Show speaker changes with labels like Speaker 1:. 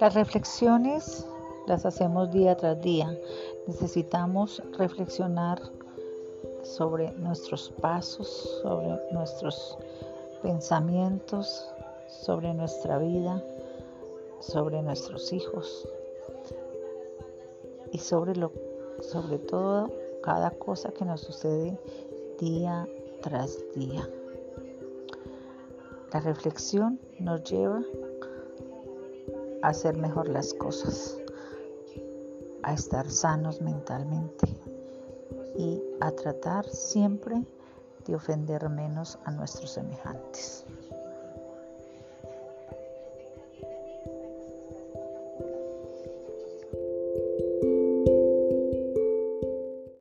Speaker 1: Las reflexiones las hacemos día tras día. Necesitamos reflexionar sobre nuestros pasos, sobre nuestros pensamientos, sobre nuestra vida, sobre nuestros hijos y sobre lo sobre todo cada cosa que nos sucede día tras día. La reflexión nos lleva a hacer mejor las cosas, a estar sanos mentalmente y a tratar siempre de ofender menos a nuestros semejantes.